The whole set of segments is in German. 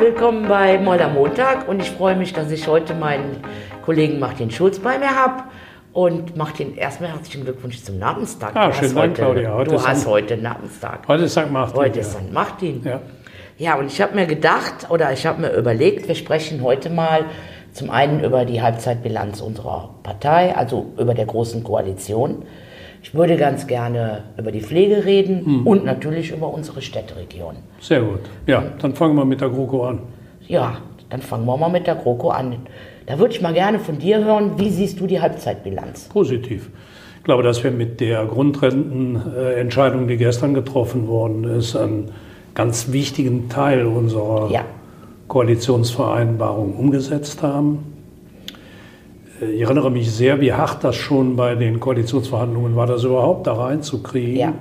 willkommen bei Moller Montag und ich freue mich, dass ich heute meinen Kollegen Martin Schulz bei mir habe. Und Martin, erstmal herzlichen Glückwunsch zum Namenstag. Ah, schönen Dank, heute, Claudia. Heute du ist hast St. heute Namenstag. Heute ist St. Martin. Heute ja. ist St. Martin. Ja. Ja, und ich habe mir gedacht oder ich habe mir überlegt, wir sprechen heute mal zum einen über die Halbzeitbilanz unserer Partei, also über der Großen Koalition. Ich würde ganz gerne über die Pflege reden Mhm. und natürlich über unsere Städteregion. Sehr gut. Ja, dann fangen wir mit der GroKo an. Ja, dann fangen wir mal mit der GroKo an. Da würde ich mal gerne von dir hören, wie siehst du die Halbzeitbilanz? Positiv. Ich glaube, dass wir mit der Grundrentenentscheidung, die gestern getroffen worden ist, einen ganz wichtigen Teil unserer Ja. Koalitionsvereinbarung umgesetzt haben. Äh, Ich erinnere mich sehr, wie hart das schon bei den Koalitionsverhandlungen war, das überhaupt da reinzukriegen. Ja,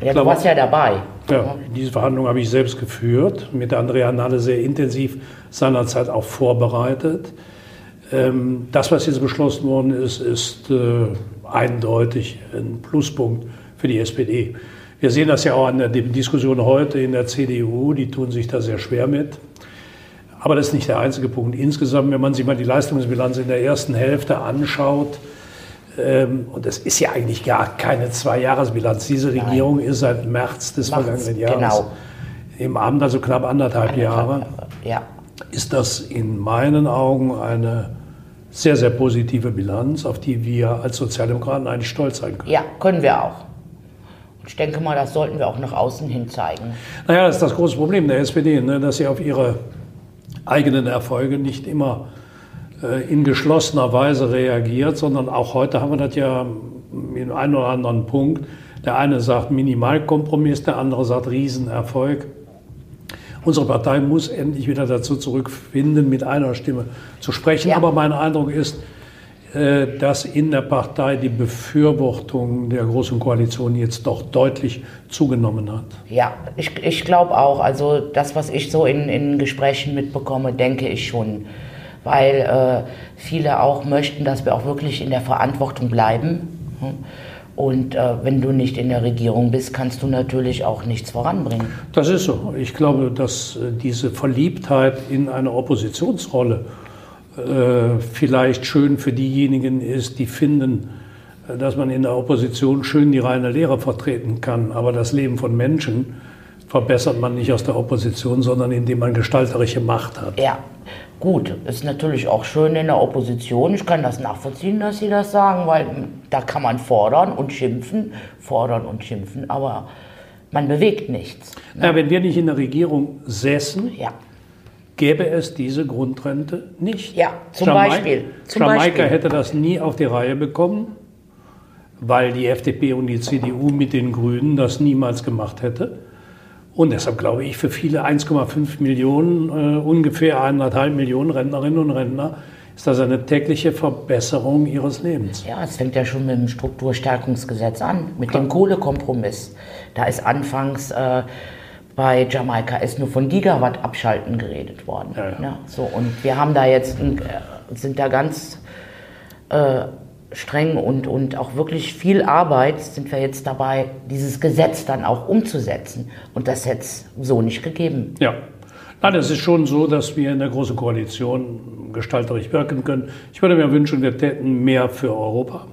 ja du glaube, warst ja dabei. Ja, diese Verhandlungen habe ich selbst geführt, mit Andrea Nalle sehr intensiv seinerzeit auch vorbereitet. Ähm, Das, was jetzt beschlossen worden ist, ist äh, eindeutig ein Pluspunkt für die SPD. Wir sehen das ja auch an der Diskussion heute in der CDU, die tun sich da sehr schwer mit. Aber das ist nicht der einzige Punkt. Insgesamt, wenn man sich mal die Leistungsbilanz in der ersten Hälfte anschaut, ähm, und das ist ja eigentlich gar keine Zweijahresbilanz. Diese Regierung ist seit März des März, vergangenen Jahres genau. im Amt, also knapp anderthalb Jahre, Ja, ist das in meinen Augen eine sehr, sehr positive Bilanz, auf die wir als Sozialdemokraten eigentlich stolz sein können. ja, können wir auch. Ich denke mal, das sollten wir auch nach außen hin zeigen. Naja, das ist das große Problem der SPD, ne, dass sie auf ihre eigenen Erfolge nicht immer äh, in geschlossener Weise reagiert, sondern auch heute haben wir das ja in einem oder anderen Punkt. Der eine sagt Minimalkompromiss, der andere sagt Riesenerfolg. Unsere Partei muss endlich wieder dazu zurückfinden, mit einer Stimme zu sprechen. Ja. Aber mein Eindruck ist, dass in der Partei die Befürwortung der Großen Koalition jetzt doch deutlich zugenommen hat. Ja, ich, ich glaube auch. Also das, was ich so in, in Gesprächen mitbekomme, denke ich schon. Weil äh, viele auch möchten, dass wir auch wirklich in der Verantwortung bleiben. Hm? Und äh, wenn du nicht in der Regierung bist, kannst du natürlich auch nichts voranbringen. Das ist so. Ich glaube, dass äh, diese Verliebtheit in eine Oppositionsrolle äh, vielleicht schön für diejenigen ist, die finden, äh, dass man in der Opposition schön die reine Lehre vertreten kann. Aber das Leben von Menschen verbessert man nicht aus der Opposition, sondern indem man gestalterische Macht hat. Ja, gut, ist natürlich auch schön in der Opposition. Ich kann das nachvollziehen, dass Sie das sagen, weil da kann man fordern und schimpfen, fordern und schimpfen, aber man bewegt nichts. Ja, wenn wir nicht in der Regierung säßen, Ja, gäbe es diese Grundrente nicht. Ja, zum Jamaika- Beispiel. Zum Jamaika Beispiel. hätte das nie auf die Reihe bekommen, weil die FDP und die CDU mit den Grünen das niemals gemacht hätte. Und deshalb glaube ich, für viele 1,5 Millionen, äh, ungefähr 1,5 Millionen Rentnerinnen und Rentner, ist das eine tägliche Verbesserung ihres Lebens. ja, es fängt ja schon mit dem Strukturstärkungsgesetz an, mit dem Kohlekompromiss. Da ist anfangs äh, bei Jamaika ist nur von Gigawatt abschalten geredet worden. Ja, ja. Ne? So, und wir haben da jetzt, äh, sind da ganz äh, streng und, und auch wirklich viel Arbeit sind wir jetzt dabei, dieses Gesetz dann auch umzusetzen. Und das hätte es so nicht gegeben. Ja. Nein, es ist schon so, dass wir in der Großen Koalition gestalterisch wirken können. Ich würde mir wünschen, wir täten mehr für Europa.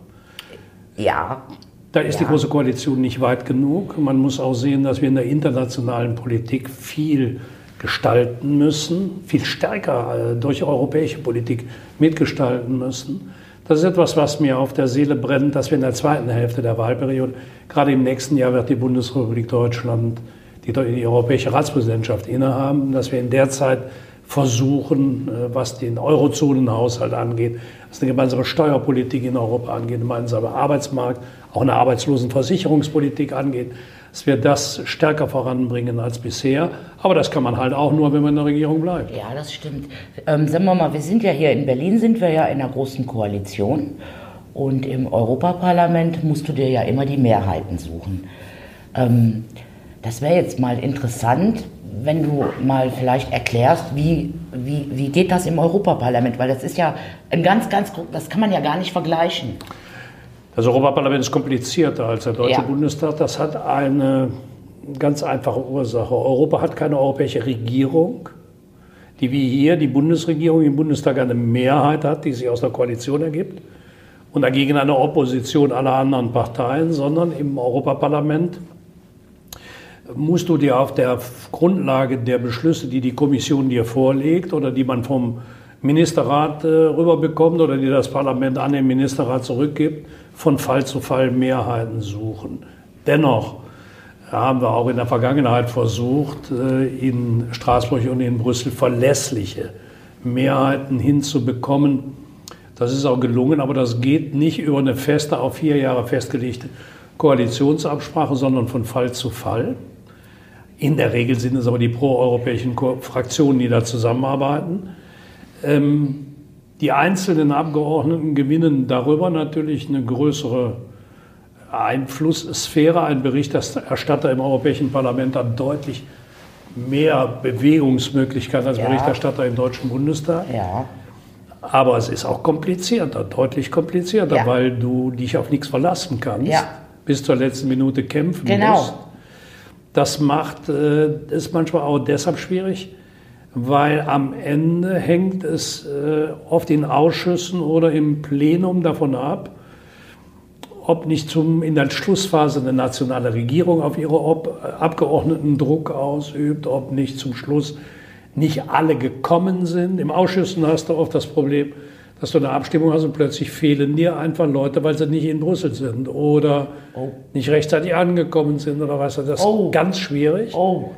Ja, Da ist die Ja. Große Koalition nicht weit genug. Man muss auch sehen, dass wir in der internationalen Politik viel gestalten müssen, viel stärker äh, durch europäische Politik mitgestalten müssen. Das ist etwas, was mir auf der Seele brennt, dass wir in der zweiten Hälfte der Wahlperiode, gerade im nächsten Jahr wird die Bundesrepublik Deutschland die, die europäische Ratspräsidentschaft innehaben, dass wir in der Zeit versuchen, äh, was den Eurozonenhaushalt angeht, was eine gemeinsame Steuerpolitik in Europa angeht, einen gemeinsamen Arbeitsmarkt, auch eine Arbeitslosenversicherungspolitik angeht, dass wir das stärker voranbringen als bisher. Aber das kann man halt auch nur, wenn man in der Regierung bleibt. Ja, das stimmt. Ähm, sagen wir mal, wir sind ja hier in Berlin, sind wir ja in einer großen Koalition. Und im Europaparlament musst du dir ja immer die Mehrheiten suchen. Ähm, das wäre jetzt mal interessant, wenn du mal vielleicht erklärst, wie, wie, wie geht das im Europaparlament? Weil das ist ja ein ganz, ganz, das kann man ja gar nicht vergleichen. Das Europaparlament ist komplizierter als der Deutsche Ja. Bundestag. Das hat eine ganz einfache Ursache. Europa hat keine europäische Regierung. die wie hier die Bundesregierung im Bundestag eine Mehrheit hat, die sich aus der Koalition ergibt und dagegen eine Opposition aller anderen Parteien, sondern im Europaparlament musst du dir auf der Grundlage der Beschlüsse, die die Kommission dir vorlegt oder die man vom Ministerrat äh, rüberbekommt oder die das Parlament an den Ministerrat zurückgibt, von Fall zu Fall Mehrheiten suchen. Dennoch haben wir auch in der Vergangenheit versucht, äh, in Straßburg und in Brüssel verlässliche Mehrheiten hinzubekommen. Das ist auch gelungen, aber das geht nicht über eine feste, auf vier Jahre festgelegte Koalitionsabsprache, sondern von Fall zu Fall. In der Regel sind es aber die proeuropäischen Fraktionen, die da zusammenarbeiten. Ähm, die einzelnen Abgeordneten gewinnen darüber natürlich eine größere Einflusssphäre. Ein Berichterstatter im Europäischen Parlament hat deutlich mehr Bewegungsmöglichkeiten als ja. Berichterstatter im Deutschen Bundestag. Ja. Aber es ist auch komplizierter, deutlich komplizierter, ja. weil du dich auf nichts verlassen kannst. Bis zur letzten Minute kämpfen genau. musst. Das macht es äh, manchmal auch deshalb schwierig, weil am Ende hängt es äh, oft in Ausschüssen oder im Plenum davon ab, ob nicht zum, in der Schlussphase eine nationale Regierung auf ihre ob, Abgeordneten Druck ausübt, ob nicht zum Schluss nicht alle gekommen sind. Im Ausschüssen hast du oft das Problem, dass du eine Abstimmung hast und plötzlich fehlen dir einfach Leute, weil sie nicht in Brüssel sind oder oh. nicht rechtzeitig angekommen sind oder was. Das ist oh. ganz schwierig. Oh.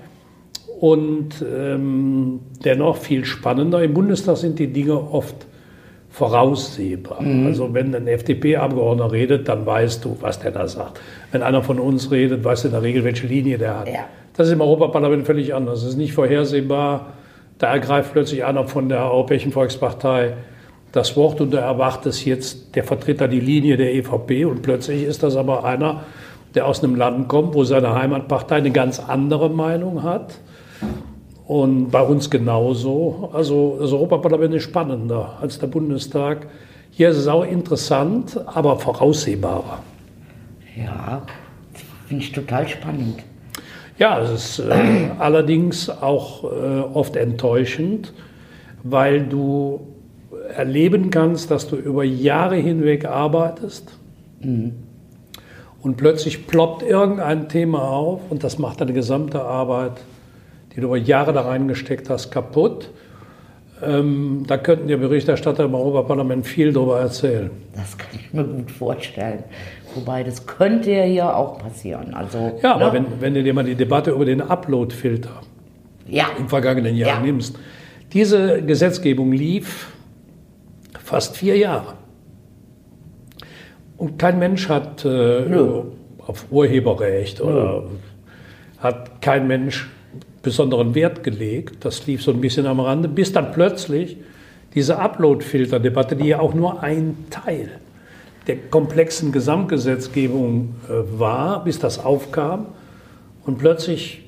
Und ähm, dennoch viel spannender. Im Bundestag sind die Dinge oft voraussehbar. Mhm. Also wenn ein FDP-Abgeordneter redet, dann weißt du, was der da sagt. Wenn einer von uns redet, weißt du in der Regel, welche Linie der hat. Ja. Das ist im Europaparlament völlig anders. Es ist nicht vorhersehbar. Da ergreift plötzlich einer von der Europäischen Volkspartei das Wort und er erwartet jetzt, der Vertreter die Linie der EVP und plötzlich ist das aber einer, der aus einem Land kommt, wo seine Heimatpartei eine ganz andere Meinung hat und bei uns genauso. Also das Europaparlament ist spannender als der Bundestag. Hier ist es auch interessant, aber voraussehbarer. Ja, finde ich total spannend. Ja, es ist äh, allerdings auch äh, oft enttäuschend, weil du erleben kannst, dass du über Jahre hinweg arbeitest mhm. und plötzlich ploppt irgendein Thema auf und das macht deine gesamte Arbeit die du über Jahre da reingesteckt hast, kaputt. Ähm, da könnten die Berichterstatter im Europaparlament viel darüber erzählen. Das kann ich mir gut vorstellen. Wobei, das könnte ja hier auch passieren. Also, ja, aber ne? wenn, wenn du dir mal die Debatte über den Upload-Filter ja. im vergangenen Jahr ja. nimmst, diese Gesetzgebung lief fast vier Jahre. Und kein Mensch hat äh, auf Urheberrecht oder Nö. hat kein Mensch besonderen Wert gelegt. Das lief so ein bisschen am Rande, bis dann plötzlich diese Upload-Filter-Debatte, die ja auch nur ein Teil der komplexen Gesamtgesetzgebung äh, war, bis das aufkam. Und plötzlich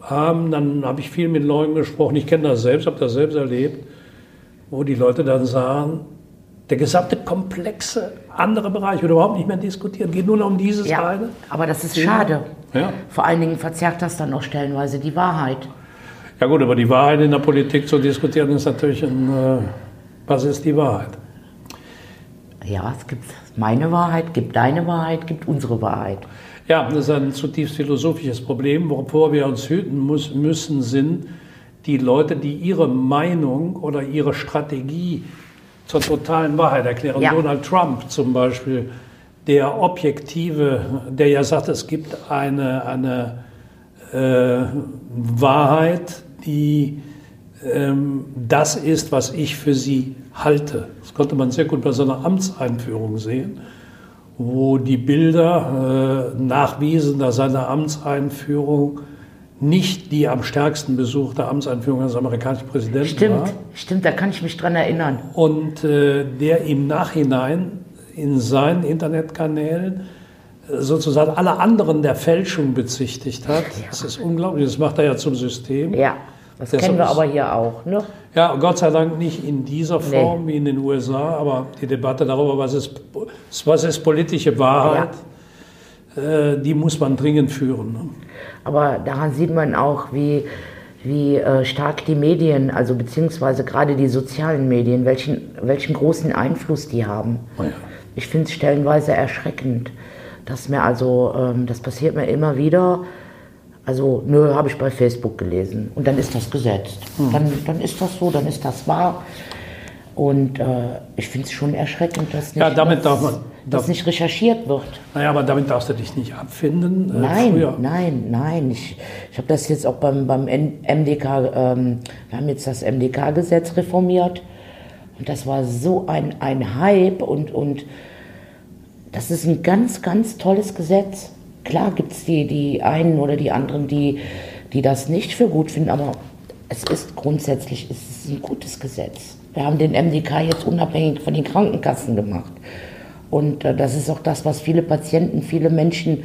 haben, dann habe ich viel mit Leuten gesprochen, ich kenne das selbst, habe das selbst erlebt, wo die Leute dann sagen, der gesamte komplexe andere Bereich wird überhaupt nicht mehr diskutiert, geht nur noch um dieses ja, eine. Aber das ist schade. Ja. Vor allen Dingen verzerrt das dann noch stellenweise die Wahrheit. Ja gut, aber die Wahrheit in der Politik zu diskutieren ist natürlich ein, äh, was ist die Wahrheit? Ja, es gibt meine Wahrheit, gibt deine Wahrheit, gibt unsere Wahrheit. Ja, das ist ein zutiefst philosophisches Problem. Wovor wir uns hüten muss, müssen, sind die Leute, die ihre Meinung oder ihre Strategie zur totalen Wahrheit erklären. Ja. Donald Trump zum Beispiel, der Objektive, der ja sagt, es gibt eine, eine äh, Wahrheit, die ähm, das ist, was ich für sie halte. Das konnte man sehr gut bei seiner Amtseinführung sehen, wo die Bilder äh, nachwiesen, dass seine Amtseinführung nicht die am stärksten besuchte Amtseinführung eines amerikanischen Präsidenten stimmt, war. Stimmt, da kann ich mich dran erinnern. Und äh, der im Nachhinein in seinen Internetkanälen äh, sozusagen alle anderen der Fälschung bezichtigt hat. Ja. Das ist unglaublich, das macht er ja zum System. Ja, das Deshalb kennen wir aber hier auch. Ne? Ja, Gott sei Dank nicht in dieser Form nee. wie in den USA, aber die Debatte darüber, was ist, was ist politische Wahrheit, ja. Äh, die muss man dringend führen. Ne? Aber daran sieht man auch, wie, wie äh, stark die Medien, also beziehungsweise gerade die sozialen Medien, welchen, welchen großen Einfluss die haben. Oh ja. Ich finde es stellenweise erschreckend, dass mir also, ähm, das passiert mir immer wieder. Also, nö, habe ich bei Facebook gelesen. Und dann ist das gesetzt. Hm. Dann, dann ist das so, dann ist das wahr. Und äh, ich finde es schon erschreckend, dass nicht, Ja, damit dass, darf man- dass nicht recherchiert wird. Naja, aber damit darfst du dich nicht abfinden. Äh, Nein, früher- nein, nein. Ich, ich habe das jetzt auch beim, beim MDK, ähm, wir haben jetzt das MDK-Gesetz reformiert. Und das war so ein, ein Hype und, und das ist ein ganz, ganz tolles Gesetz. Klar gibt es die, die einen oder die anderen, die, die das nicht für gut finden, aber es ist grundsätzlich es ist ein gutes Gesetz. Wir haben den MDK jetzt unabhängig von den Krankenkassen gemacht. Und äh, das ist auch das, was viele Patienten, viele Menschen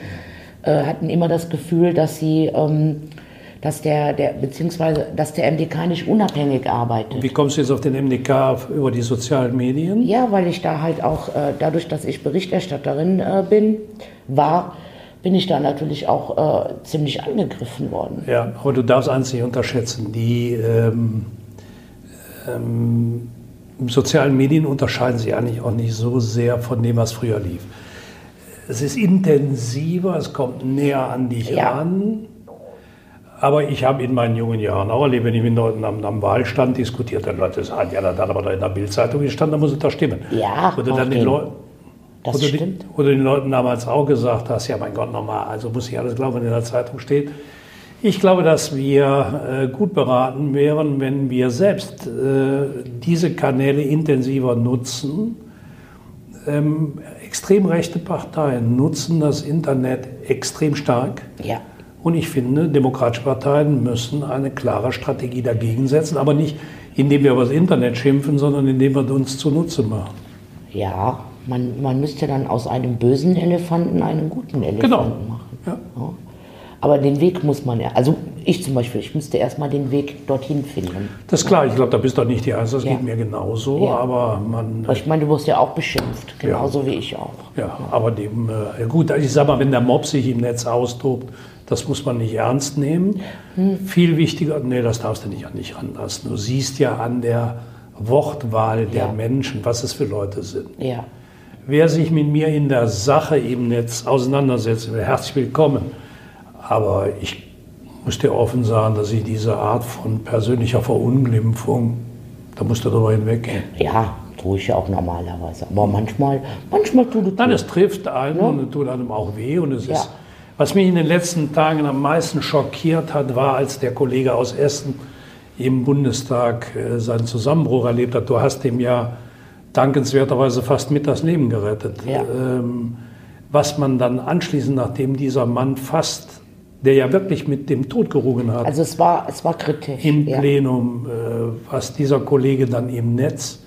äh, hatten immer das Gefühl, dass sie, ähm, dass der, der, beziehungsweise, dass der MDK nicht unabhängig arbeitet. Wie kommst du jetzt auf den MDK über die sozialen Medien? Ja, weil ich da halt auch, äh, dadurch, dass ich Berichterstatterin äh, bin, war, bin ich da natürlich auch äh, ziemlich angegriffen worden. Ja, aber du darfst eins nicht unterschätzen. Die ähm, ähm, sozialen Medien unterscheiden sich eigentlich auch nicht so sehr von dem, was früher lief. Es ist intensiver, es kommt näher an dich Ja. ran. Aber ich habe in meinen jungen Jahren auch erlebt, wenn ich mit Leuten am, am Wahlstand diskutiert habe, Leute sagen, ja, da hat aber da in der Bildzeitung gestanden, da muss es da stimmen. Ja, Oder dann den den- Leuten. Das oder, stimmt. Die, oder den Leuten damals auch gesagt hast, ja mein Gott, nochmal, also muss ich alles glauben, was in der Zeitung steht. Ich glaube, dass wir äh, gut beraten wären, wenn wir selbst äh, diese Kanäle intensiver nutzen. Ähm, extrem rechte Parteien nutzen das Internet extrem stark. Ja. Und ich finde, demokratische Parteien müssen eine klare Strategie dagegen setzen, aber nicht indem wir über das Internet schimpfen, sondern indem wir uns zunutze machen. Ja, man, man müsste dann aus einem bösen Elefanten einen guten Elefanten Genau. machen. Ja. Ja. Aber den Weg muss man ja, also ich zum Beispiel, ich müsste erstmal den Weg dorthin finden. Das ist klar, ich glaube, da bist du nicht die Einzige, das Ja. geht mir genauso, Ja. aber man, Aber ich meine, du wirst ja auch beschimpft, genauso wie ich auch. ja, aber dem, äh, gut, ich sag mal, wenn der Mob sich im Netz austobt, das muss man nicht ernst nehmen. Viel wichtiger, nee, das darfst du nicht an dich ranlassen. Du siehst ja an der Wortwahl der Ja. Menschen, was es für Leute sind. Ja, Wer sich mit mir in der Sache im Netz auseinandersetzen will, herzlich willkommen. Aber ich muss dir offen sagen, dass ich diese Art von persönlicher Verunglimpfung, da musst du drüber hinweggehen. ja, tue ich ja auch normalerweise. Aber manchmal, manchmal tut es Nein, es trifft einen und es tut einem auch weh. Und es Ja. ist, was mich in den letzten Tagen am meisten schockiert hat, war, als der Kollege aus Essen im Bundestag äh, seinen Zusammenbruch erlebt hat. Du hast ihm ja dankenswerterweise fast mit das Leben gerettet. Ja. Ähm, was man dann anschließend, nachdem dieser Mann fast, der ja wirklich mit dem Tod gerungen hat, Also es war, es war kritisch. im ja. Plenum, äh, was dieser Kollege dann im Netz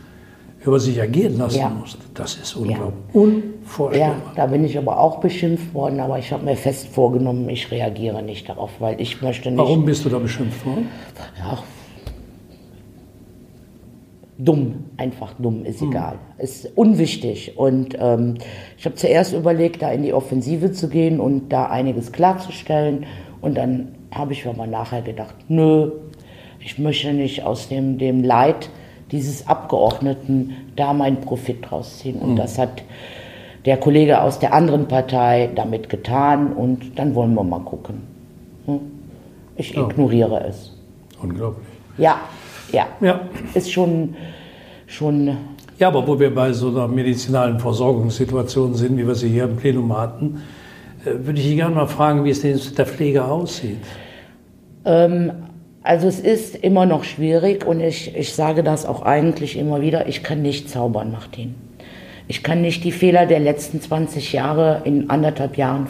über sich ergehen lassen Ja. musste, das ist unglaublich. Unvorstellbar. Ja, da bin ich aber auch beschimpft worden, aber ich habe mir fest vorgenommen, ich reagiere nicht darauf, weil ich möchte nicht. Warum bist du da beschimpft worden? Ja. Dumm, einfach dumm, ist egal. Ist unwichtig. Und ähm, ich habe zuerst überlegt, da in die Offensive zu gehen und da einiges klarzustellen. Und dann habe ich aber nachher gedacht, nö, ich möchte nicht aus dem, dem Leid dieses Abgeordneten da meinen Profit draus ziehen. Und das hat der Kollege aus der anderen Partei damit getan. Und dann wollen wir mal gucken. Hm? Ich ignoriere es. Unglaublich. Ja, ja. Ja. Ist schon, schon, ja, aber wo wir bei so einer medizinalen Versorgungssituation sind, wie wir sie hier im Plenum hatten, äh, würde ich Sie gerne mal fragen, wie es denn mit der Pflege aussieht. also es ist immer noch schwierig und ich, ich sage das auch eigentlich immer wieder, ich kann nicht zaubern, Martin. Ich kann nicht die Fehler der letzten 20 Jahre in anderthalb Jahren,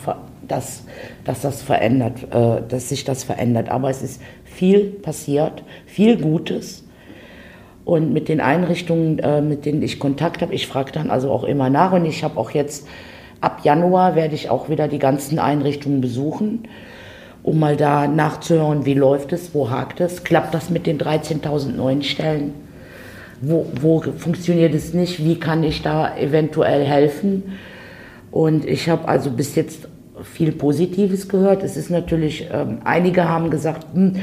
dass, dass das verändert, äh, dass sich das verändert. Aber es ist viel passiert, viel Gutes. Und mit den Einrichtungen, äh, mit denen ich Kontakt habe, ich frage dann also auch immer nach und ich habe auch jetzt ab Januar werde ich auch wieder die ganzen Einrichtungen besuchen, um mal da nachzuhören, wie läuft es, wo hakt es, klappt das mit den 13.000 neuen Stellen, wo, wo funktioniert es nicht, wie kann ich da eventuell helfen. Und ich habe also bis jetzt viel Positives gehört. Es ist natürlich, ähm, einige haben gesagt, hm,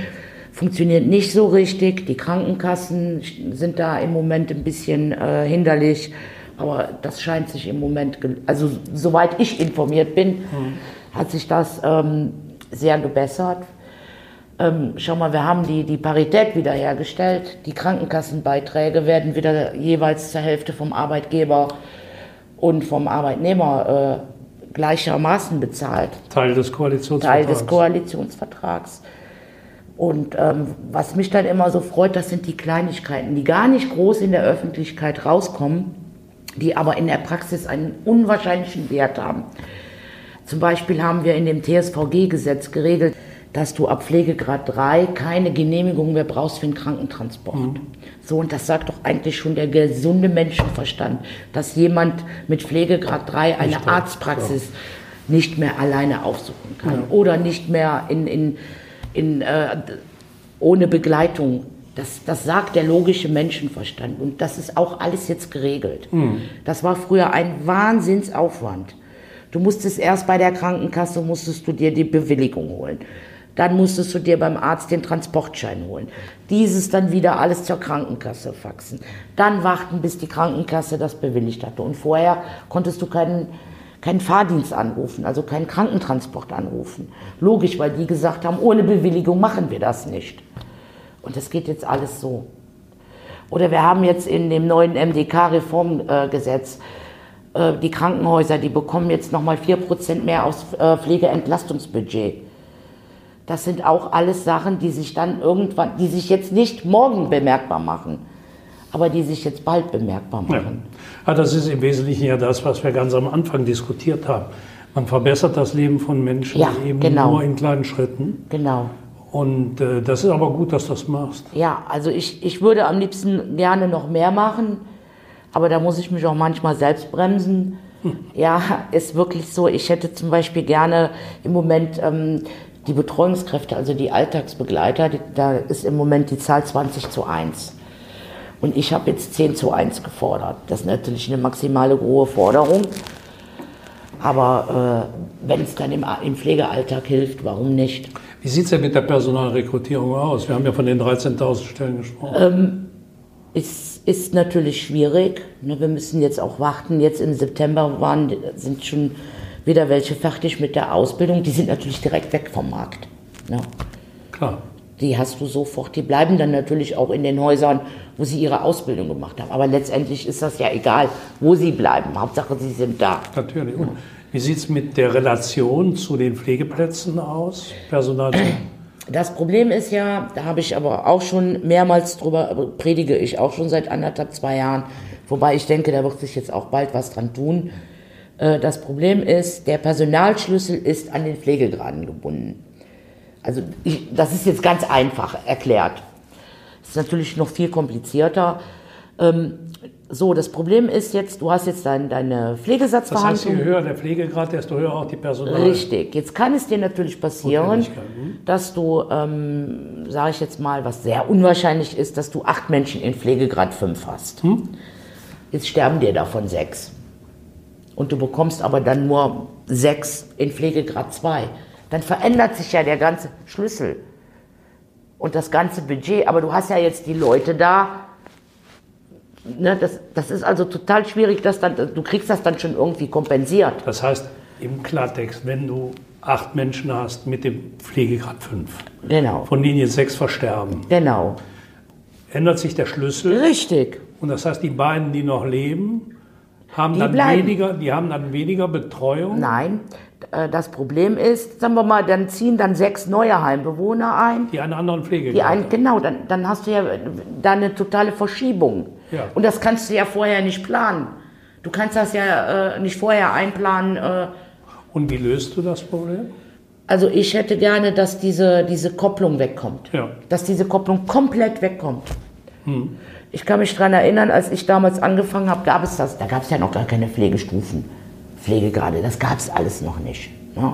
funktioniert nicht so richtig. Die Krankenkassen sind da im Moment ein bisschen äh, hinderlich. Aber das scheint sich im Moment, also soweit ich informiert bin, mhm. hat sich das ähm, sehr gebessert. Ähm, schau mal, wir haben die, die Parität wiederhergestellt. Die Krankenkassenbeiträge werden wieder jeweils zur Hälfte vom Arbeitgeber und vom Arbeitnehmer äh, gleichermaßen bezahlt. Teil des Koalitionsvertrags. Teil des Koalitionsvertrags. Und ähm, was mich dann immer so freut, das sind die Kleinigkeiten, die gar nicht groß in der Öffentlichkeit rauskommen, die aber in der Praxis einen unwahrscheinlichen Wert haben. Zum Beispiel haben wir in dem TSVG-Gesetz geregelt, dass du ab Pflegegrad 3 keine Genehmigung mehr brauchst für einen Krankentransport. Mhm. So, und das sagt doch eigentlich schon der gesunde Menschenverstand, dass jemand mit Pflegegrad 3 eine nicht Arztpraxis ja. nicht mehr alleine aufsuchen kann ja. oder nicht mehr in, in, in, äh, ohne Begleitung. Das, das sagt der logische Menschenverstand. Und das ist auch alles jetzt geregelt. Mhm. Das war früher ein Wahnsinnsaufwand. Du musstest erst bei der Krankenkasse, musstest du dir die Bewilligung holen. Dann musstest du dir beim Arzt den Transportschein holen. Dieses dann wieder alles zur Krankenkasse faxen. Dann warten, bis die Krankenkasse das bewilligt hatte. Und vorher konntest du keinen, keinen Fahrdienst anrufen, also keinen Krankentransport anrufen. Logisch, weil die gesagt haben, ohne Bewilligung machen wir das nicht. Und das geht jetzt alles so. Oder wir haben jetzt in dem neuen MDK-Reformgesetz äh, die Krankenhäuser, die bekommen jetzt nochmal 4% mehr aus äh, Pflegeentlastungsbudget. Das sind auch alles Sachen, die sich dann irgendwann, die sich jetzt nicht morgen bemerkbar machen, aber die sich jetzt bald bemerkbar machen. Ja. das ist im Wesentlichen ja das, was wir ganz am Anfang diskutiert haben. Man verbessert das Leben von Menschen ja, eben genau. nur in kleinen Schritten. Genau. Und äh, das ist aber gut, dass du das machst. Ja, also ich, ich würde am liebsten gerne noch mehr machen, aber da muss ich mich auch manchmal selbst bremsen. Hm. Ja, ist wirklich so. Ich hätte zum Beispiel gerne im Moment ähm, die Betreuungskräfte, also die Alltagsbegleiter, da ist im Moment die Zahl 20 zu 1. Und ich habe jetzt 10 zu 1 gefordert. Das ist natürlich eine maximale hohe Forderung. Aber äh, wenn es dann im, im, Pflegealltag hilft, warum nicht? Wie sieht es denn mit der Personalrekrutierung aus? Wir haben ja von den 13.000 Stellen gesprochen. Ähm, es ist natürlich schwierig. Ne, wir müssen jetzt auch warten. Jetzt im September waren, sind schon wieder welche fertig mit der Ausbildung, die sind natürlich direkt weg vom Markt. Ja. Klar. Die hast du sofort, die bleiben dann natürlich auch in den Häusern, wo sie ihre Ausbildung gemacht haben. Aber letztendlich ist das ja egal, wo sie bleiben. Hauptsache, sie sind da. Natürlich. Und wie sieht es mit der Relation zu den Pflegeplätzen aus? Personal? Das Problem ist ja, da habe ich aber auch schon mehrmals drüber, predige ich auch schon seit anderthalb, zwei Jahren. Wobei ich denke, da wird sich jetzt auch bald was dran tun. Äh, das Problem ist, der Personalschlüssel ist an den Pflegegraden gebunden. Also ich, das ist jetzt ganz einfach erklärt. Das ist natürlich noch viel komplizierter. Ähm, so, das Problem ist jetzt, du hast jetzt dein, deine Pflegesatzverhandlung. Das heißt, je höher der Pflegegrad, desto höher auch die Personal. Richtig. Jetzt kann es dir natürlich passieren, dass du, ähm, sage ich jetzt mal, was sehr unwahrscheinlich ist, dass du acht Menschen in Pflegegrad 5 hast. Hm? Jetzt sterben dir davon sechs und du bekommst aber dann nur sechs in Pflegegrad 2, dann verändert sich ja der ganze Schlüssel und das ganze Budget. Aber du hast ja jetzt die Leute da. Ne, das, das ist also total schwierig, dass dann, du kriegst das dann schon irgendwie kompensiert. Das heißt, im Klartext, wenn du acht Menschen hast mit dem Pflegegrad 5, genau. von denen jetzt sechs versterben, genau. ändert sich der Schlüssel. Richtig. Und das heißt, die beiden, die noch leben, haben die dann bleiben. weniger, die haben dann weniger Betreuung? Nein. Äh, das Problem ist, sagen wir mal, dann ziehen dann sechs neue Heimbewohner ein. Die einen anderen Pflege. Die einen, genau, dann, dann hast du ja da eine totale Verschiebung. Ja. Und das kannst du ja vorher nicht planen. Du kannst das ja äh, nicht vorher einplanen. Äh. Und wie löst du das Problem? Also ich hätte gerne, dass diese, diese Kopplung wegkommt. Ja. Dass diese Kopplung komplett wegkommt. Hm. Ich kann mich daran erinnern, als ich damals angefangen habe, gab es das, da gab es ja noch gar keine Pflegestufen, Pflegegrade, das gab es alles noch nicht. Ne?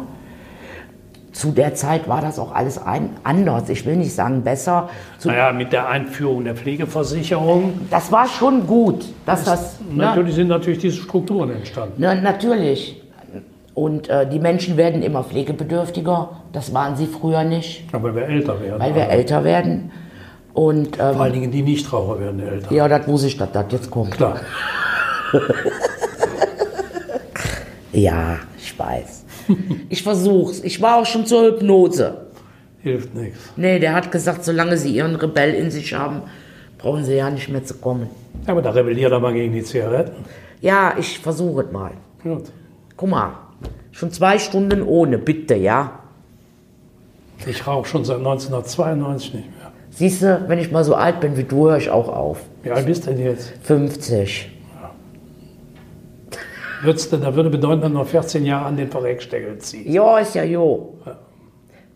Zu der Zeit war das auch alles ein, anders. Ich will nicht sagen besser. Zu naja, mit der Einführung der Pflegeversicherung. Das war schon gut. Dass das, das natürlich ne? sind natürlich diese Strukturen entstanden. Ne, natürlich. Und äh, die Menschen werden immer pflegebedürftiger. Das waren sie früher nicht, Ja, weil wir älter werden. weil wir alle. älter werden. Und ähm, Vor allen Dingen die Nichtraucher werden älter. ja, das wusste ich, dass das jetzt kommt. Klar. Ja, ich weiß. Ich versuch's. Ich war auch schon zur Hypnose. Hilft nichts. Nee, der hat gesagt, solange sie ihren Rebell in sich haben, brauchen sie ja nicht mehr zu kommen. Ja, aber da rebelliert er mal gegen die Zigaretten. Ja, ich versuche es mal. Gut. Guck mal, schon zwei Stunden ohne, bitte, ja? Ich rauche schon seit 1992 nicht mehr. Siehst du, wenn ich mal so alt bin wie du, höre ich auch auf. Wie alt bist du denn jetzt? 50. Würdest du, da würde bedeuten, dass du noch 14 Jahre an den Verrecksteckel ziehst. Ja, ist ja jo.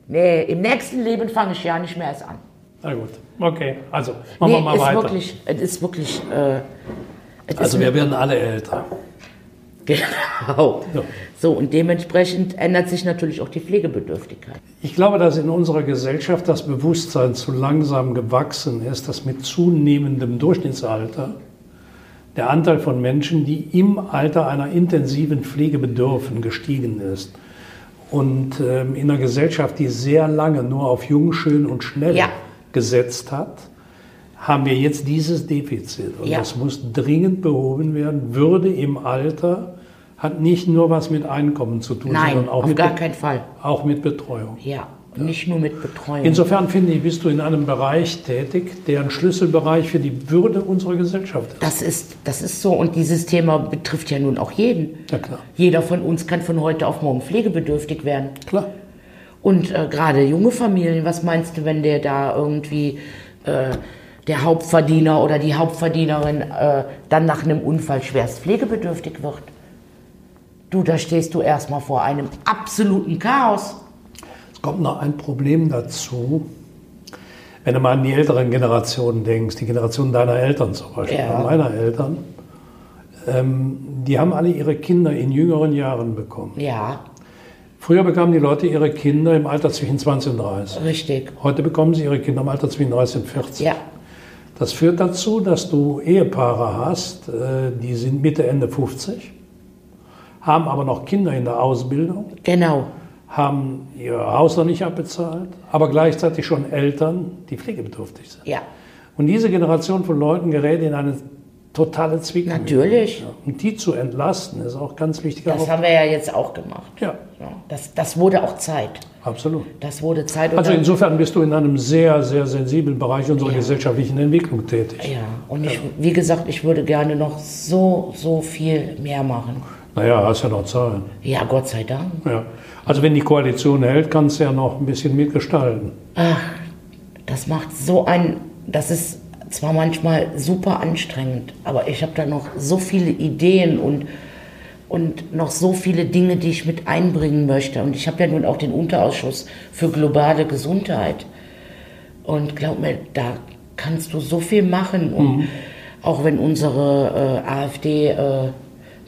Nee, im nächsten Leben fange ich ja nicht mehr erst an. Na gut. Okay, also machen Nee, wir mal ist weiter. wirklich, es ist wirklich, äh, also ist wir werden alle älter. Genau. Ja. So, und dementsprechend ändert sich natürlich auch die Pflegebedürftigkeit. Ich glaube, dass in unserer Gesellschaft das Bewusstsein zu langsam gewachsen ist, dass mit zunehmendem Durchschnittsalter der Anteil von Menschen, die im Alter einer intensiven Pflege bedürfen, gestiegen ist. Und ähm, in einer Gesellschaft, die sehr lange nur auf jung, schön und schnell Ja. gesetzt hat, haben wir jetzt dieses Defizit. Und Ja. das muss dringend behoben werden. Würde im Alter hat nicht nur was mit Einkommen zu tun, Nein, sondern auch auf mit, gar keinen Fall. auch mit Betreuung. Ja, und nicht nur mit Betreuung. Insofern finde ich, bist du in einem Bereich tätig, der ein Schlüsselbereich für die Würde unserer Gesellschaft ist. Das ist, das ist so. Und dieses Thema betrifft ja nun auch jeden. Ja klar, Jeder von uns kann von heute auf morgen pflegebedürftig werden. klar. Und äh, gerade junge Familien, was meinst du, wenn der da irgendwie äh, der Hauptverdiener oder die Hauptverdienerin äh, dann nach einem Unfall schwerst pflegebedürftig wird? Du, da stehst du erstmal vor einem absoluten Chaos. Es kommt noch ein Problem dazu. Wenn du mal an die älteren Generationen denkst, die Generation deiner Eltern zum Beispiel, Ja. meiner Eltern, ähm, die haben alle ihre Kinder in jüngeren Jahren bekommen. Ja, Früher bekamen die Leute ihre Kinder im Alter zwischen 20 und 30. richtig. Heute bekommen sie ihre Kinder im Alter zwischen 30 und 40. Ja, Das führt dazu, dass du Ehepaare hast, äh, die sind Mitte, Ende 50, haben aber noch Kinder in der Ausbildung, genau. haben ihr Haus noch nicht abbezahlt, aber gleichzeitig schon Eltern, die pflegebedürftig sind. Ja, Und diese Generation von Leuten gerät in eine totale Zwickmühle. Natürlich. Ja. Und die zu entlasten, ist auch ganz wichtig. das haben wir ja jetzt auch gemacht. Ja, Ja, das, das wurde auch Zeit. absolut. Das wurde Zeit. Also insofern bist du in einem sehr, sehr sensiblen Bereich unserer gesellschaftlichen Entwicklung tätig. Ja, und ich, wie gesagt, ich würde gerne noch so, so viel mehr machen. Naja, hast ja noch Zahlen. Ja, Gott sei Dank. Ja. Also wenn die Koalition hält, kannst du ja noch ein bisschen mitgestalten. Das macht so ein, das ist zwar manchmal super anstrengend, aber ich habe da noch so viele Ideen und, und noch so viele Dinge, die ich mit einbringen möchte. Und ich habe ja nun auch den Unterausschuss für globale Gesundheit. Und glaub mir, da kannst du so viel machen. Und auch wenn unsere äh,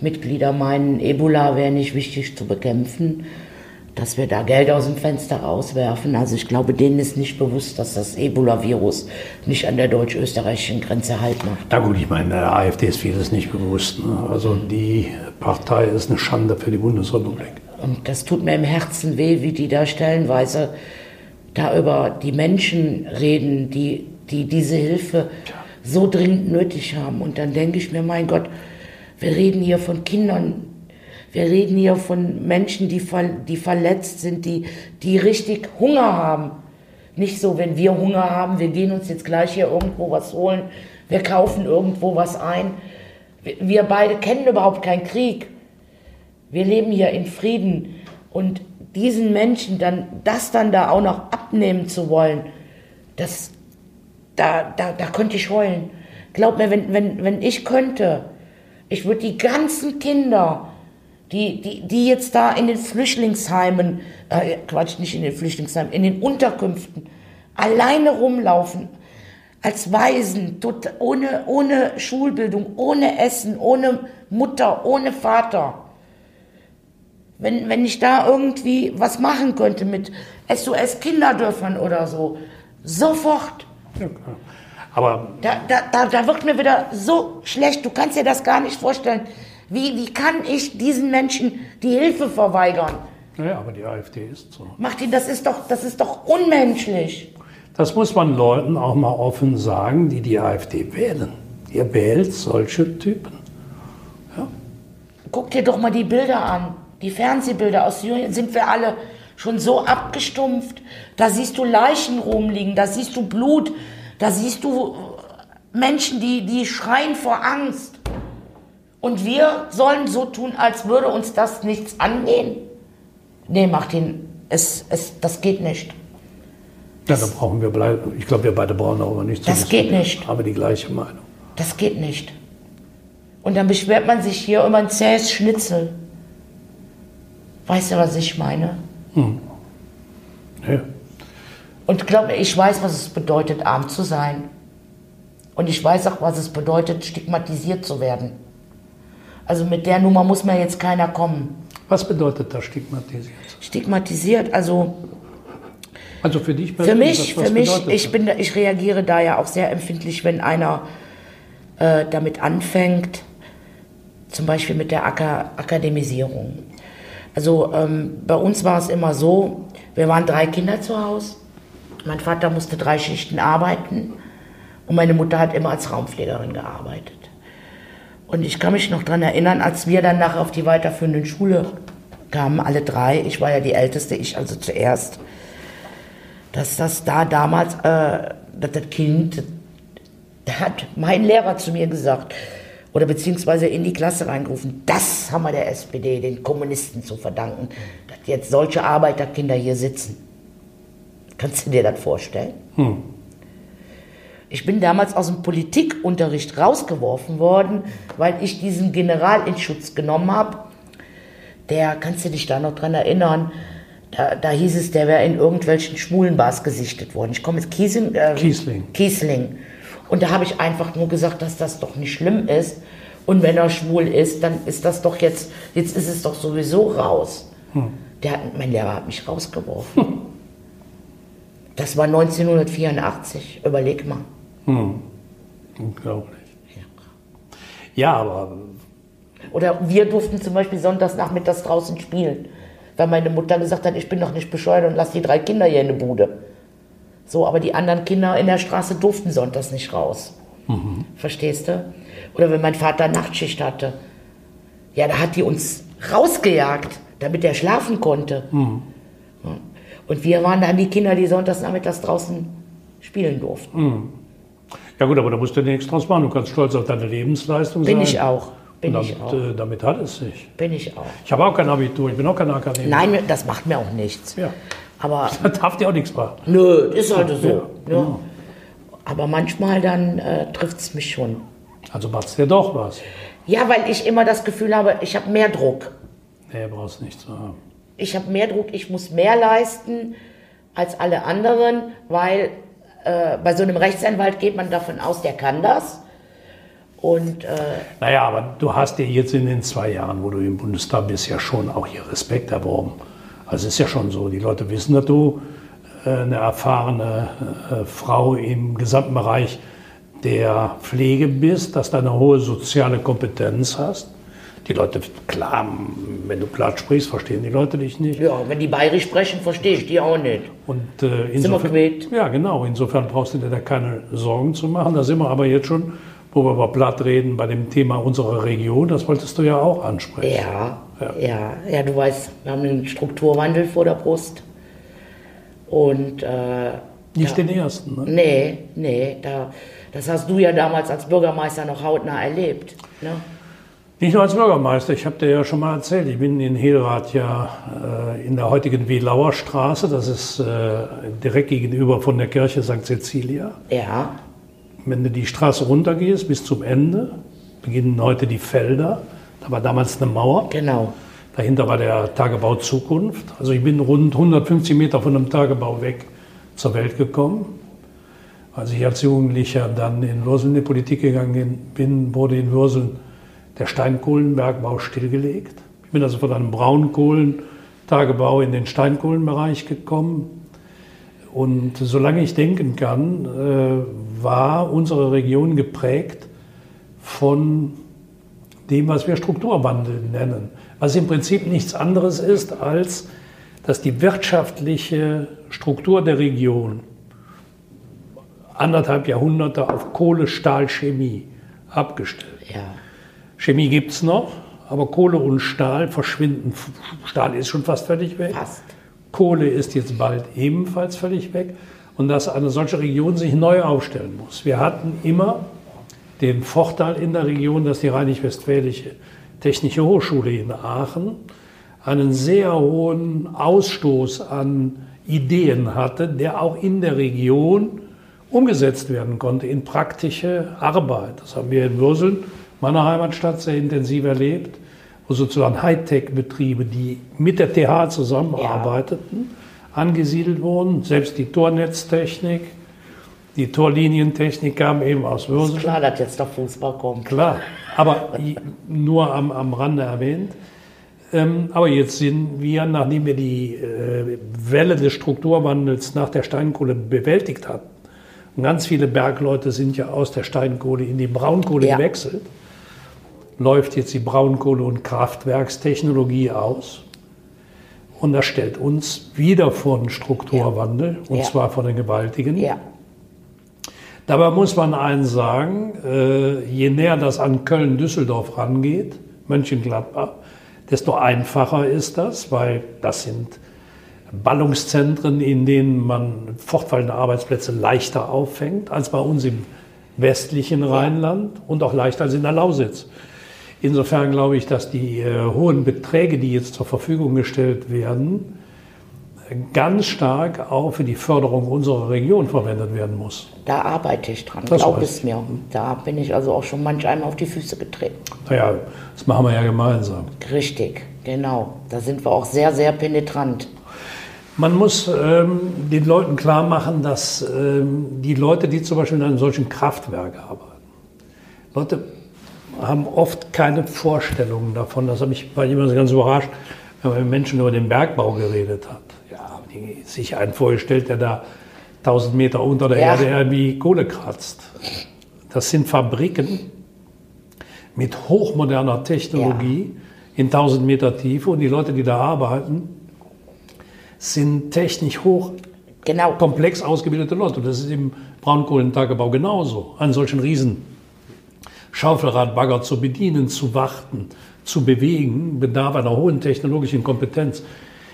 AfD-Mitglieder meinen, Ebola wäre nicht wichtig zu bekämpfen, dass wir da Geld aus dem Fenster rauswerfen. Also ich glaube, denen ist nicht bewusst, dass das Ebola-Virus nicht an der deutsch-österreichischen Grenze Halt macht. Na gut, ich meine, der AfD ist vieles nicht bewusst. Ne? Also die Partei ist eine Schande für die Bundesrepublik. Und das tut mir im Herzen weh, wie die da stellenweise da über die Menschen reden, die, die diese Hilfe so dringend nötig haben. Und dann denke ich mir, mein Gott, wir reden hier von Kindern, wir reden hier von Menschen, die, ver die verletzt sind, die, die richtig Hunger haben. Nicht so, wenn wir Hunger haben, wir gehen uns jetzt gleich hier irgendwo was holen, wir kaufen irgendwo was ein. Wir- beide kennen überhaupt keinen Krieg. Wir leben hier in Frieden und diesen Menschen dann das dann da auch noch abnehmen zu wollen, das da, da, da könnte ich heulen. Glaub mir, wenn, wenn, wenn ich könnte, ich würde die ganzen Kinder, die, die, die jetzt da in den Flüchtlingsheimen, äh, Quatsch, nicht in den Flüchtlingsheimen, in den Unterkünften alleine rumlaufen, als Waisen, tot, ohne, ohne Schulbildung, ohne Essen, ohne Mutter, ohne Vater. Wenn, wenn ich da irgendwie was machen könnte mit SOS-Kinderdörfern oder so, sofort. Ja. Aber Da, da, da, da wird mir wieder so schlecht, du kannst dir das gar nicht vorstellen, Wie, wie kann ich diesen Menschen die Hilfe verweigern? Ja, aber die AfD ist so. Martin, das ist doch, das ist doch unmenschlich. Das muss man Leuten auch mal offen sagen, die die AfD wählen. Ihr wählt solche Typen. Ja. Guck dir doch mal die Bilder an. Die Fernsehbilder aus Syrien sind wir alle schon so abgestumpft. Da siehst du Leichen rumliegen, da siehst du Blut, da siehst du Menschen, die, die schreien vor Angst. Und wir sollen so tun, als würde uns das nichts angehen. Nee, Martin, es, es, das geht nicht. Ja, da brauchen wir bleiben. Ich glaube, wir beide brauchen darüber nicht zu Das geht nicht. Haben wir die gleiche Meinung. Das geht nicht. Und dann beschwert man sich hier über ein zähes Schnitzel. Weißt du, was ich meine? Hm. Ja. Und glaub mir, ich weiß, was es bedeutet, arm zu sein. Und ich weiß auch, was es bedeutet, stigmatisiert zu werden. Also mit der Nummer muss mir jetzt keiner kommen. Was bedeutet das stigmatisiert? Stigmatisiert, also Also für dich für mich, persönlich, was für mich, ich das? bin, ich reagiere da ja auch sehr empfindlich, wenn einer äh, damit anfängt, zum Beispiel mit der Aka Akademisierung. Also ähm, bei uns war es immer so, wir waren drei Kinder zu Hause. Mein Vater musste drei Schichten arbeiten und meine Mutter hat immer als Raumpflegerin gearbeitet. Und ich kann mich noch daran erinnern, als wir dann nachher auf die weiterführenden Schule kamen, alle drei, ich war ja die Älteste, ich also zuerst, dass das da damals, äh, dass das Kind, da hat mein Lehrer zu mir gesagt, oder beziehungsweise in die Klasse reingerufen, das haben wir der SPD, den Kommunisten zu verdanken, dass jetzt solche Arbeiterkinder hier sitzen. Kannst du dir das vorstellen? Ich bin damals aus dem Politikunterricht rausgeworfen worden, weil ich diesen General in Schutz genommen habe. Der, kannst du dich da noch dran erinnern? Da, da hieß es, der wäre in irgendwelchen schwulen Bars gesichtet worden. Ich komme jetzt Kiesing, äh, Kiesling. Kiesling. Und da habe ich einfach nur gesagt, dass das doch nicht schlimm ist. Und wenn er schwul ist, dann ist das doch jetzt, jetzt ist es doch sowieso raus. Der hat, mein Lehrer hat mich rausgeworfen. Das war 1984, überleg mal. Unglaublich. Ja, aber Oder wir durften zum Beispiel sonntags nachmittags draußen spielen, weil meine Mutter gesagt hat, ich bin doch nicht bescheuert und lass die drei Kinder hier in der Bude. So, aber die anderen Kinder in der Straße durften sonntags nicht raus. Verstehst du? Oder wenn mein Vater Nachtschicht hatte, ja, da hat die uns rausgejagt, damit er schlafen konnte. Ja. Und wir waren dann die Kinder, die sonntags nachmittags draußen spielen durften. ja gut, aber da musst du nichts draus machen. Du kannst stolz auf deine Lebensleistung sein. Bin ich auch. Bin Und ich damit, auch. äh, damit hat es sich. Bin ich auch. Ich habe auch kein Abitur, ich bin auch kein Akademiker. Nein, das macht mir auch nichts. Ja. Aber Da darf dir auch nichts machen. Nö, ist halt so. Ja, ne? genau. Aber manchmal dann äh, trifft es mich schon. Also macht's dir doch was. Ja, weil ich immer das Gefühl habe, ich habe mehr Druck. Nee, brauchst nicht zu haben. Ich habe mehr Druck, ich muss mehr leisten als alle anderen, weil äh, bei so einem Rechtsanwalt geht man davon aus, der kann das. Und äh, Naja, aber du hast dir jetzt in den zwei Jahren, wo du im Bundestag bist, ja schon auch hier Respekt erworben. Also es ist ja schon so, die Leute wissen, dass du äh, eine erfahrene äh, Frau im gesamten Bereich der Pflege bist, dass du eine hohe soziale Kompetenz hast. Die Leute, klar, wenn du platt sprichst, verstehen die Leute dich nicht. ja, wenn die bayerisch sprechen, verstehe ich die auch nicht. Und äh, wir insofern, ja genau, insofern brauchst du dir da keine Sorgen zu machen. Da sind wir aber jetzt schon, wo wir über Platt reden, bei dem Thema unserer Region. Das wolltest du ja auch ansprechen. Ja, ja, ja, du weißt, wir haben einen Strukturwandel vor der Brust. Und äh, Nicht den ersten. Ne? Nee, nee, da, das hast du ja damals als Bürgermeister noch hautnah erlebt. Ne? Nicht nur als Bürgermeister, ich habe dir ja schon mal erzählt, ich bin in Hilrath ja äh, in der heutigen Wielauer Straße, das ist äh, direkt gegenüber von der Kirche St. Cecilia. Ja, Wenn du die Straße runtergehst bis zum Ende, beginnen heute die Felder. Da war damals eine Mauer. genau. Dahinter war der Tagebau Zukunft. Also ich bin rund 150 Meter von dem Tagebau weg zur Welt gekommen. Als ich als Jugendlicher dann in Würsel in die Politik gegangen bin, wurde in Würsel der Steinkohlenbergbau stillgelegt. Ich bin also von einem Braunkohlentagebau in den Steinkohlenbereich gekommen. Und solange ich denken kann, äh, war unsere Region geprägt von dem, was wir Strukturwandel nennen. Was im Prinzip nichts anderes ist, als dass die wirtschaftliche Struktur der Region anderthalb Jahrhunderte auf Kohle, Stahl, Chemie abgestellt. Ja. Chemie gibt es noch, aber Kohle und Stahl verschwinden. Stahl ist schon fast völlig weg. Fast. Kohle ist jetzt bald ebenfalls völlig weg. Und dass eine solche Region sich neu aufstellen muss. Wir hatten immer den Vorteil in der Region, dass die Rheinisch-Westfälische Technische Hochschule in Aachen einen sehr hohen Ausstoß an Ideen hatte, der auch in der Region umgesetzt werden konnte in praktische Arbeit. Das haben wir in Würseln, meiner Heimatstadt, sehr intensiv erlebt, wo sozusagen Hightech-Betriebe, die mit der TH zusammenarbeiteten, ja. angesiedelt wurden. Selbst die Tornetztechnik, die Torlinientechnik kam eben aus Würseln. Ist klar, dass jetzt der Fußball kommt. Klar, aber nur am, am Rande erwähnt. Ähm, aber jetzt sind wir, nachdem wir die äh, Welle des Strukturwandels nach der Steinkohle bewältigt hatten, und ganz viele Bergleute sind ja aus der Steinkohle in die Braunkohle ja. gewechselt. Läuft jetzt die Braunkohle- und Kraftwerkstechnologie aus. Und das stellt uns wieder vor einen Strukturwandel, ja. und ja. zwar vor den gewaltigen. Ja. Dabei muss man eins sagen, äh, je näher das an Köln-Düsseldorf rangeht, Mönchengladbach, desto einfacher ist das, weil das sind Ballungszentren, in denen man fortfallende Arbeitsplätze leichter auffängt als bei uns im westlichen Rheinland und auch leichter als in der Lausitz. Insofern glaube ich, dass die äh, hohen Beträge, die jetzt zur Verfügung gestellt werden, ganz stark auch für die Förderung unserer Region verwendet werden muss. Da arbeite ich dran, glaub es mir. Da bin ich also auch schon manch einem auf die Füße getreten. Naja, das machen wir ja gemeinsam. Richtig, genau. Da sind wir auch sehr, sehr penetrant. Man muss ähm, den Leuten klar machen, dass ähm, die Leute, die zum Beispiel in einem solchen Kraftwerk arbeiten, Leute haben oft keine Vorstellungen davon. Das habe ich, war ich immer so ganz überrascht, wenn man mit Menschen über den Bergbau geredet hat. Ja, die sich einen vorgestellt, der da 1000 Meter unter der ja. Erde irgendwie Kohle kratzt. Das sind Fabriken mit hochmoderner Technologie ja. in 1000 Meter Tiefe und die Leute, die da arbeiten, sind technisch hoch genau. komplex ausgebildete Leute. Und das ist im Braunkohlentagebau genauso. Einen solchen riesen Schaufelradbagger zu bedienen, zu warten, zu bewegen, bedarf einer hohen technologischen Kompetenz.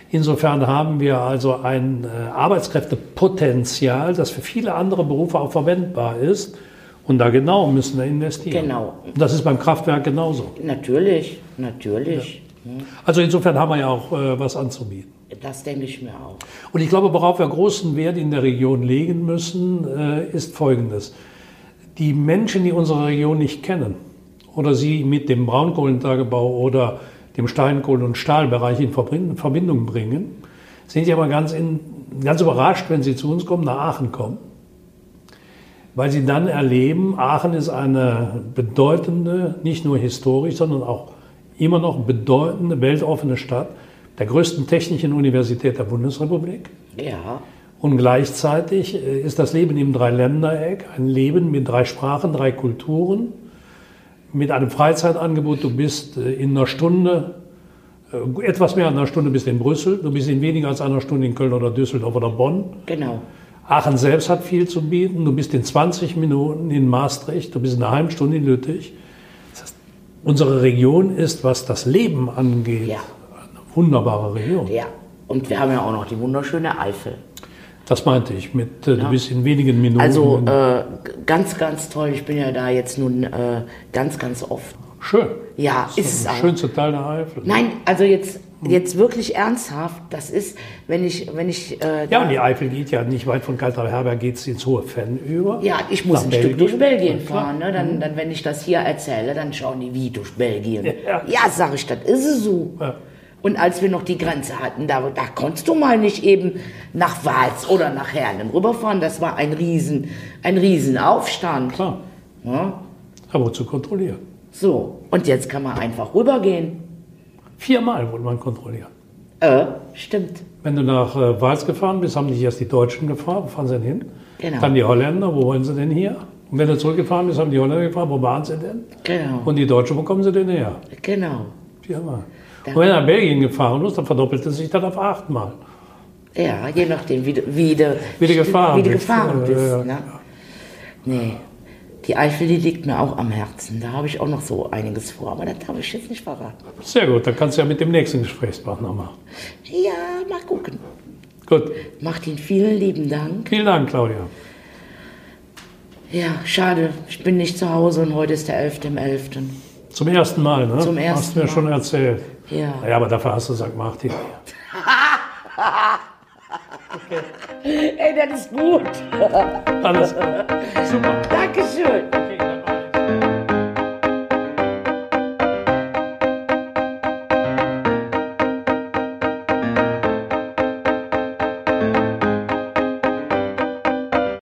Insofern haben wir also ein äh, Arbeitskräftepotenzial, das für viele andere Berufe auch verwendbar ist. Und da genau müssen wir investieren. Genau. Das ist beim Kraftwerk genauso. Natürlich, natürlich. Ja. Also insofern haben wir ja auch äh, was anzubieten. Das denke ich mir auch. Und ich glaube, worauf wir großen Wert in der Region legen müssen, äh, ist Folgendes. Die Menschen, die unsere Region nicht kennen oder sie mit dem Braunkohlentagebau oder dem Steinkohlen- und Stahlbereich in Verbindung bringen, sind ja aber ganz, in, ganz überrascht, wenn sie zu uns kommen, nach Aachen kommen. Weil sie dann erleben, Aachen ist eine bedeutende, nicht nur historisch, sondern auch immer noch bedeutende, weltoffene Stadt der größten technischen Universität der Bundesrepublik. Ja. Und gleichzeitig äh, ist das Leben im Dreiländereck ein Leben mit drei Sprachen, drei Kulturen, mit einem Freizeitangebot. Du bist äh, in einer Stunde, äh, etwas mehr als einer Stunde bist in Brüssel, du bist in weniger als einer Stunde in Köln oder Düsseldorf oder Bonn. Genau. Aachen selbst hat viel zu bieten. Du bist in 20 Minuten in Maastricht, du bist in einer halben Stunde in Lüttich. Das heißt, unsere Region ist, was das Leben angeht, ja wunderbare Region. Ja, und wir haben ja auch noch die wunderschöne Eifel. Das meinte ich, mit, äh, ja. du bist in wenigen Minuten. Also äh, ganz, ganz toll. Ich bin ja da jetzt nun äh, ganz, ganz oft. Schön. Ja, das ist, ist es auch. Schönste Teil der Eifel. Nein, also jetzt, jetzt wirklich ernsthaft. Das ist, wenn ich, wenn ich. Äh, ja, und die Eifel geht ja nicht weit von Kalter Herberg geht es ins hohe Fenn über. Ja, ich muss ein Belgien. Stück durch Belgien fahren. Ne? Dann, mhm. dann, wenn ich das hier erzähle, dann schauen die wie durch Belgien. Ja, ja sag ich, das ist es so. Ja. Und als wir noch die Grenze hatten, da, da konntest du mal nicht eben nach Wals oder nach Herlen rüberfahren. Das war ein riesen, ein Riesenaufstand. Klar. Ja? Aber zu kontrollieren. So, und jetzt kann man einfach rübergehen. Viermal wurde man kontrolliert. Äh, stimmt. Wenn du nach äh, Wals gefahren bist, haben dich erst die Deutschen gefragt, wo fahren sie denn hin? Genau. Dann die Holländer, wo wollen sie denn hier? Und wenn du zurückgefahren bist, haben die Holländer gefragt, wo waren sie denn? Genau. Und die Deutschen, wo kommen sie denn her? genau. Viermal. Da- wenn er nach Belgien gefahren ist, dann verdoppelte sich das auf achtmal. Ja, je nachdem, wie du, wie du, Wie du gefahren wie du bist. gefahren bist. ja, ja. Ne? Nee. Die Eifel, die liegt mir auch am Herzen. Da habe ich auch noch so einiges vor, aber das habe ich jetzt nicht verraten. Sehr gut, dann kannst du ja mit dem nächsten Gesprächspartner machen. Ja, mal gucken. Gut, Martin, vielen lieben Dank. vielen Dank, Claudia. Ja, schade, ich bin nicht zu Hause und heute ist der 11. im 11. Zum ersten Mal, ne? Zum ersten Hast du mir Mal. schon erzählt. Ja. Naja, aber dafür hast du St. Martin. okay. Ey, das ist gut. Alles klar. Super. Dankeschön. Okay, danke.